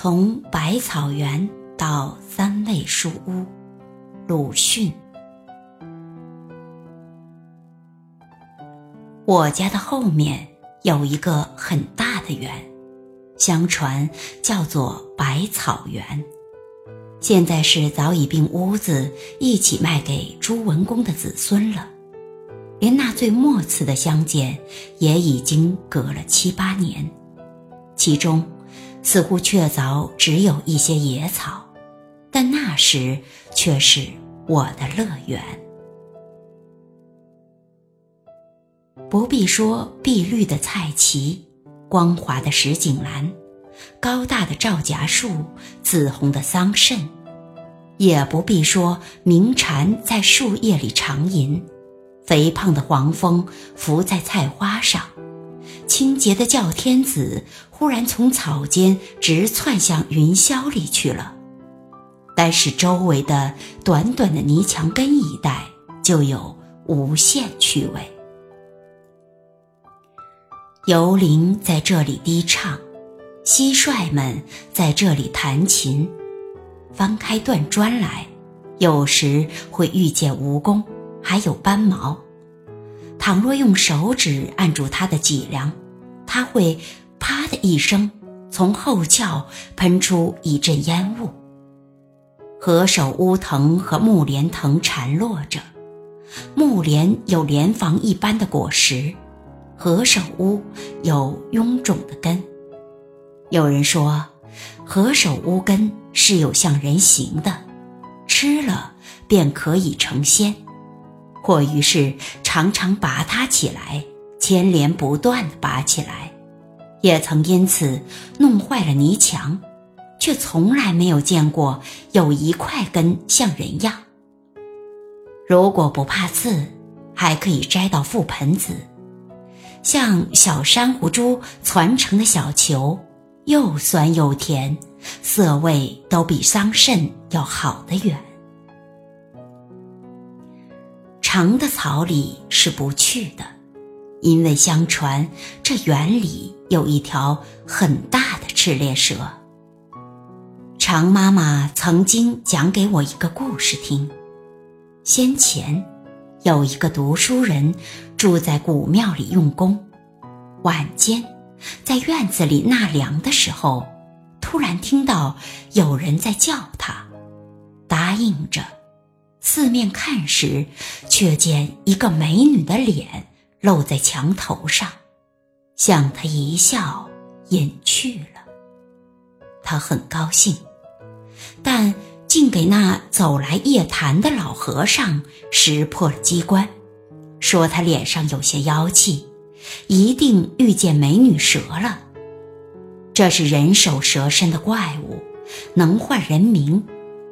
从百草园到三味书屋，鲁迅。我家的后面有一个很大的园，相传叫做百草园。现在是早已并屋子一起卖给朱文公的子孙了，连那最末次的相见也已经隔了七八年，其中。似乎确凿只有一些野草，但那时却是我的乐园。不必说碧绿的菜畦，光滑的石井栏，高大的皂荚树，紫红的桑葚，也不必说鸣蝉在树叶里长吟，肥胖的黄蜂伏在菜花上。清洁的叫天子忽然从草间直窜向云霄里去了，但是周围的短短的泥墙根一带就有无限趣味。游灵在这里低唱，蟋蟀们在这里弹琴，翻开断砖来，有时会遇见蜈蚣，还有斑毛。倘若用手指按住它的脊梁，它会“啪”的一声，从后窍喷出一阵烟雾。何首乌藤和木莲藤缠络着，木莲有莲房一般的果实，何首乌有臃肿的根。有人说，何首乌根是有像人形的，吃了便可以成仙。或于是常常拔它起来，牵连不断的拔起来，也曾因此弄坏了泥墙，却从来没有见过有一块根像人样。如果不怕刺，还可以摘到覆盆子，像小珊瑚珠攒成的小球，又酸又甜，色味都比桑葚要好得远。长的草里是不去的，因为相传这园里有一条很大的赤练蛇。常妈妈曾经讲给我一个故事听：先前有一个读书人住在古庙里用功，晚间在院子里纳凉的时候，突然听到有人在叫他，答应着。四面看时，却见一个美女的脸露在墙头上，向他一笑，隐去了。他很高兴，但竟给那走来夜谈的老和尚识破了机关，说他脸上有些妖气，一定遇见美女蛇了。这是人首蛇身的怪物，能唤人名。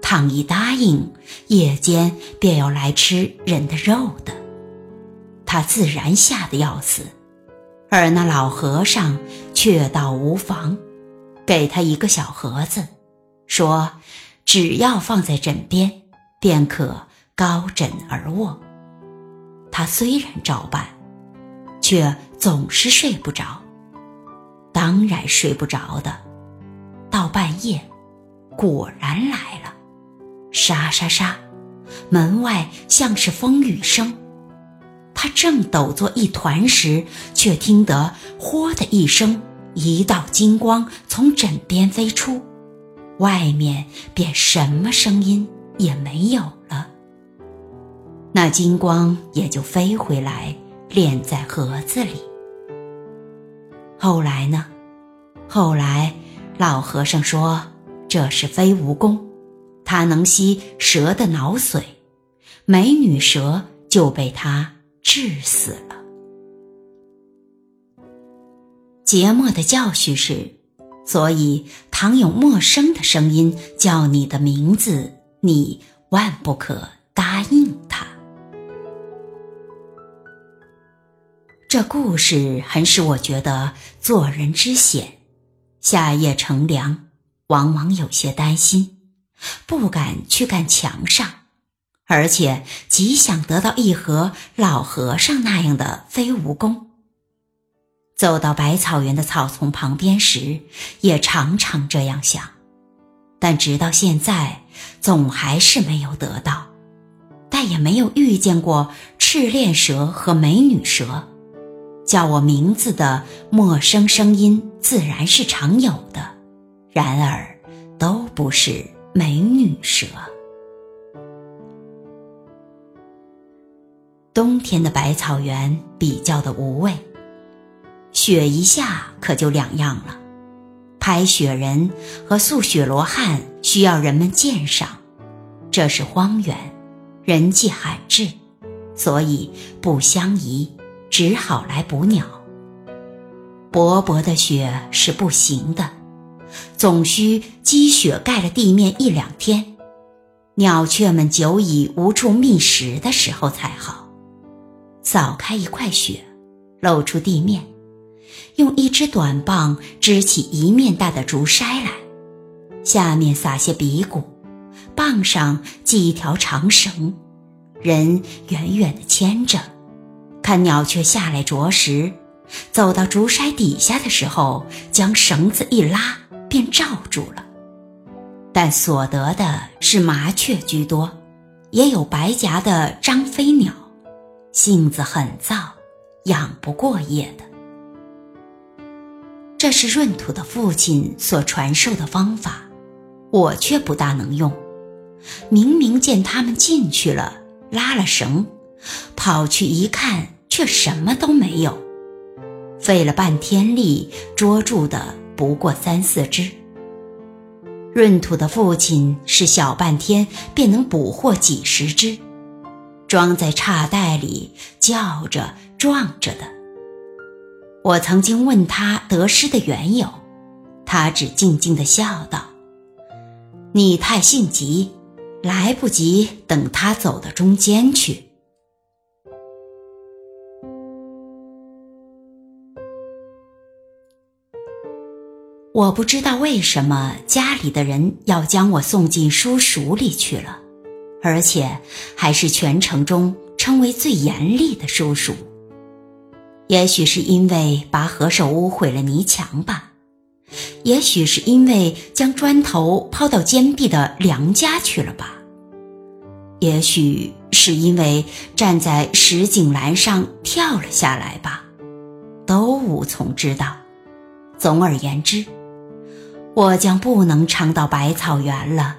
倘一答应，夜间便要来吃人的肉的，他自然吓得要死。而那老和尚却倒无妨，给他一个小盒子，说只要放在枕边，便可高枕而卧。他虽然照办，却总是睡不着。当然睡不着的，到半夜，果然来了。沙沙沙，门外像是风雨声。他正抖作一团时，却听得“豁”的一声，一道金光从枕边飞出，外面便什么声音也没有了。那金光也就飞回来，敛在盒子里。后来呢？后来，老和尚说这是飞蜈蚣。它能吸蛇的脑髓，美女蛇就被它致死了。节末的教训是：所以，倘有陌生的声音叫你的名字，你万不可答应他。这故事很使我觉得做人之险，夏夜乘凉，往往有些担心。不敢去干墙上，而且极想得到一盒老和尚那样的飞蜈蚣。走到百草园的草丛旁边时，也常常这样想，但直到现在，总还是没有得到，但也没有遇见过赤练蛇和美女蛇。叫我名字的陌生声音自然是常有的，然而都不是美女蛇。冬天的百草园比较的无味，雪一下可就两样了。拍雪人和塑雪罗汉需要人们鉴赏，这是荒原，人迹罕至，所以不相宜。只好来捕鸟。薄薄的雪是不行的，总需积雪盖了地面一两天，鸟雀们久已无处觅食的时候才好。扫开一块雪，露出地面，用一支短棒支起一面大的竹筛来，下面撒些鼻骨，棒上系一条长绳，人远远地牵着。看鸟雀下来啄食，走到竹筛底下的时候，将绳子一拉，便罩住了。但所得的是麻雀居多，也有白颊的张飞鸟，性子很躁，养不过夜的。这是闰土的父亲所传授的方法，我却不大能用。明明见他们进去了，拉了绳。跑去一看，却什么都没有，费了半天力捉住的不过三四只。闰土的父亲是小半天便能捕获几十只，装在叉袋里叫着撞着的。我曾经问他得失的缘由，他只静静的笑道：“你太性急，来不及等他走到中间去。”我不知道为什么家里的人要将我送进书塾里去了，而且还是全城中称为最严厉的叔叔。也许是因为拔何首乌毁了泥墙吧，也许是因为将砖头抛到坚壁的梁家去了吧，也许是因为站在石井栏上跳了下来吧，都无从知道。总而言之。我将不能常到百草园了，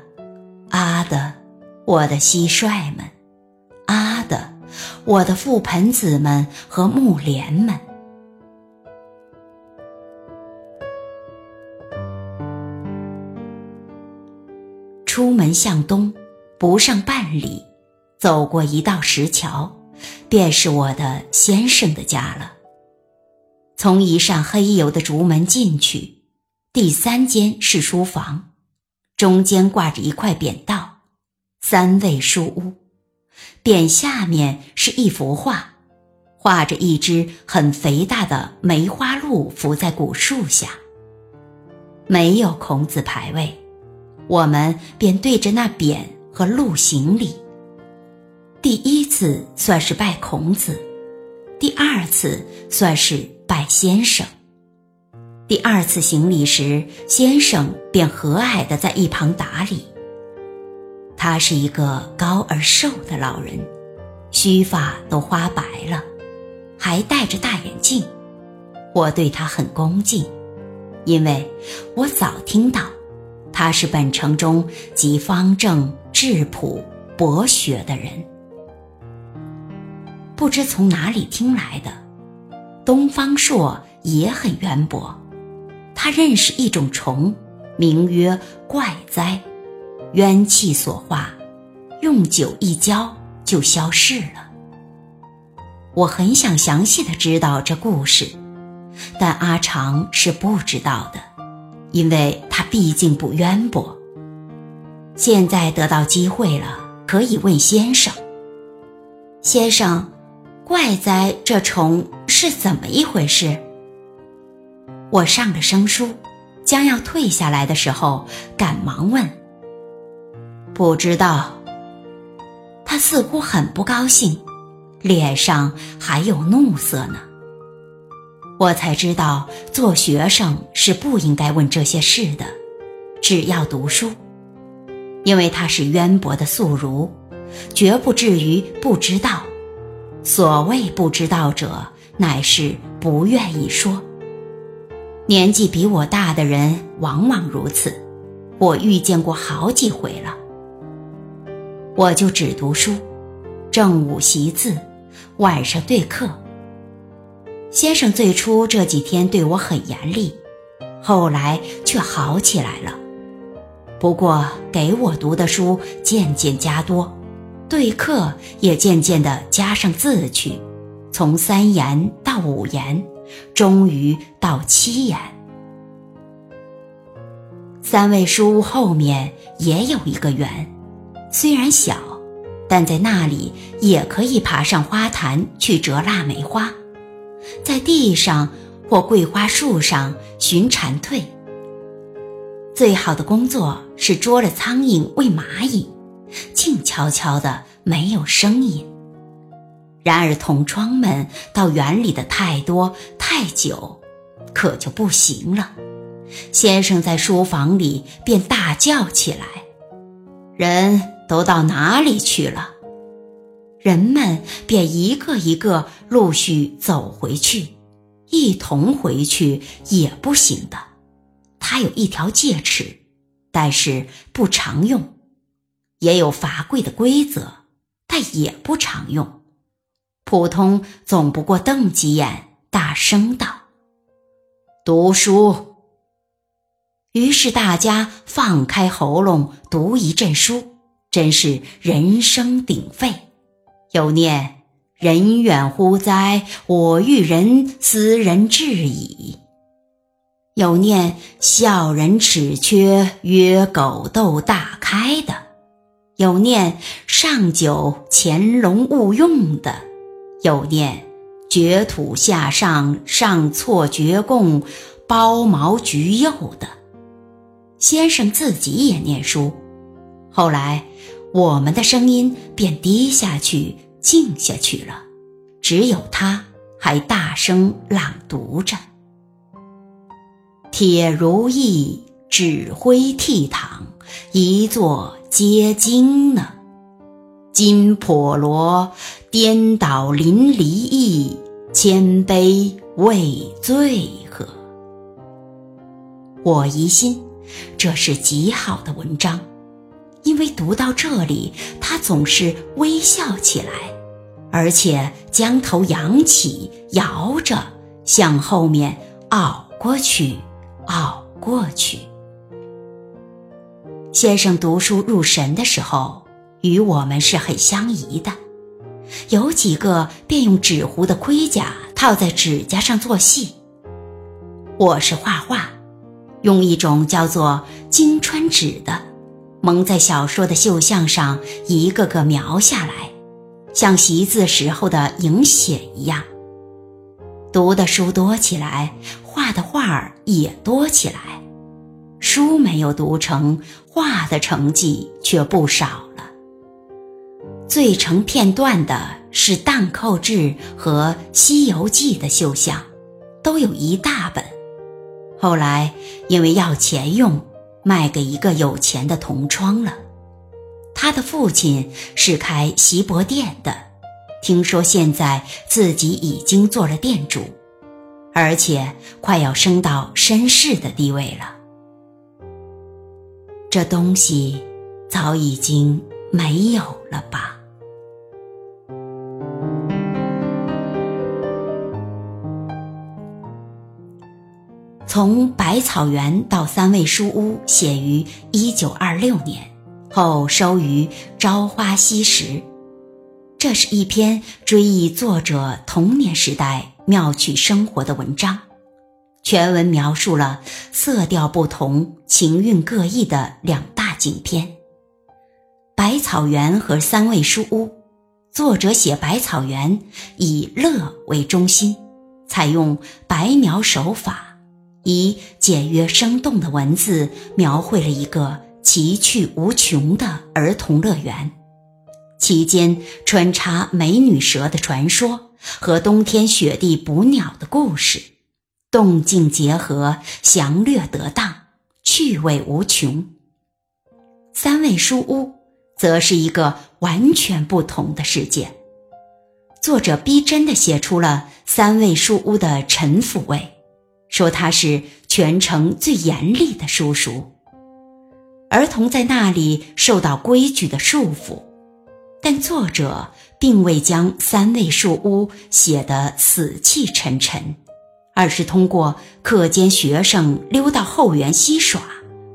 啊的，我的蟋蟀们，啊的，我的覆盆子们和木莲们。出门向东，不上半里，走过一道石桥，便是我的先生的家了。从一扇黑油的竹门进去。第三间是书房，中间挂着一块匾道，三味书屋。匾下面是一幅画，画着一只很肥大的梅花鹿伏在古树下。没有孔子牌位，我们便对着那匾和鹿行礼。第一次算是拜孔子，第二次算是拜先生。第二次行礼时，先生便和蔼地在一旁打理。他是一个高而瘦的老人，须发都花白了，还戴着大眼镜。我对他很恭敬，因为我早听到他是本城中极方正、质朴、博学的人。不知从哪里听来的，东方朔也很渊博。他认识一种虫，名曰怪哉，冤气所化，用酒一浇就消逝了。我很想详细的知道这故事，但阿长是不知道的，因为他毕竟不渊博。现在得到机会了，可以问先生。先生，怪哉这虫是怎么一回事？我上了生书，将要退下来的时候，赶忙问：“不知道。”他似乎很不高兴，脸上还有怒色呢。我才知道做学生是不应该问这些事的，只要读书，因为他是渊博的宿儒，绝不至于不知道。所谓不知道者，乃是不愿意说。年纪比我大的人往往如此，我遇见过好几回了。我就只读书，正午习字，晚上对课。先生最初这几天对我很严厉，后来却好起来了。不过给我读的书渐渐加多。对课也渐渐的加上字去，从三言到五言，终于到七言。三味书屋后面也有一个园，虽然小，但在那里也可以爬上花坛去折腊梅花，在地上或桂花树上寻蝉蜕。最好的工作是捉了苍蝇喂蚂蚁。静悄悄的，没有声音。然而同窗们到园里的太多太久，可就不行了。先生在书房里便大叫起来：“人都到哪里去了？”人们便一个一个陆续走回去，一同回去也不行的。他有一条戒尺，但是不常用。也有罚跪的规则，但也不常用。普通总不过瞪几眼，大声道：“读书。”于是大家放开喉咙读一阵书，真是人声鼎沸。有念“人远乎哉？我欲人斯人至矣。”有念“笑人齿缺，曰狗窦大开”的。有念上九潜龙勿用的，有念绝土下上上错绝供包毛橘柚的。先生自己也念书，后来我们的声音便低下去，静下去了，只有他还大声朗读着：“铁如意，指挥倜傥，一座。”皆经呢，金婆罗颠倒淋漓意，谦卑畏罪何？我疑心这是极好的文章，因为读到这里，他总是微笑起来，而且将头扬起，摇着向后面拗过去，拗过去。先生读书入神的时候，与我们是很相宜的。有几个便用纸糊的盔甲套在指甲上做戏。我是画画，用一种叫做金川纸的，蒙在小说的绣像上，一个个描下来，像习字时候的影写一样。读的书多起来，画的画儿也多起来。书没有读成，画的成绩却不少了。最成片段的是《荡寇志》和《西游记》的绣像，都有一大本。后来因为要钱用，卖给一个有钱的同窗了。他的父亲是开锡箔店的，听说现在自己已经做了店主，而且快要升到绅士的地位了。这东西早已经没有了吧？从百草园到三味书屋，写于一九二六年，后收于《朝花夕拾》。这是一篇追忆作者童年时代妙趣生活的文章。全文描述了色调不同、情韵各异的两大景篇，《百草园》和《三味书屋》。作者写百草园以乐为中心，采用白描手法，以简约生动的文字描绘了一个奇趣无穷的儿童乐园，其间穿插美女蛇的传说和冬天雪地捕鸟的故事。动静结合，详略得当，趣味无穷。三味书屋则是一个完全不同的世界。作者逼真的写出了三味书屋的陈腐味，说他是全城最严厉的叔叔。儿童在那里受到规矩的束缚，但作者并未将三味书屋写得死气沉沉，而是通过课间学生溜到后园嬉耍，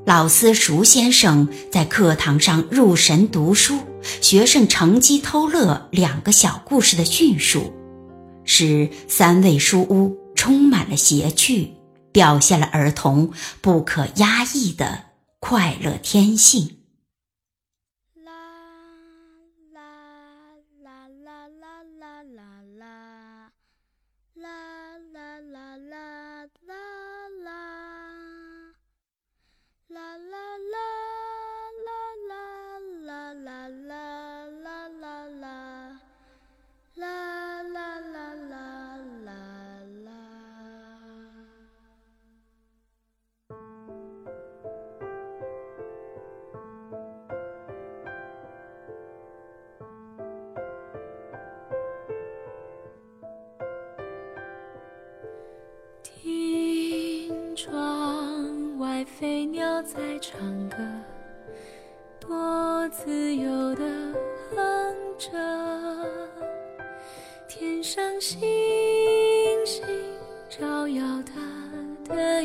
老私塾先生在课堂上入神读书。学生乘机偷乐两个小故事的叙述，使三味书屋充满了谐趣，表现了儿童不可压抑的快乐天性。唱歌，多自由的哼着。天上星星照耀他的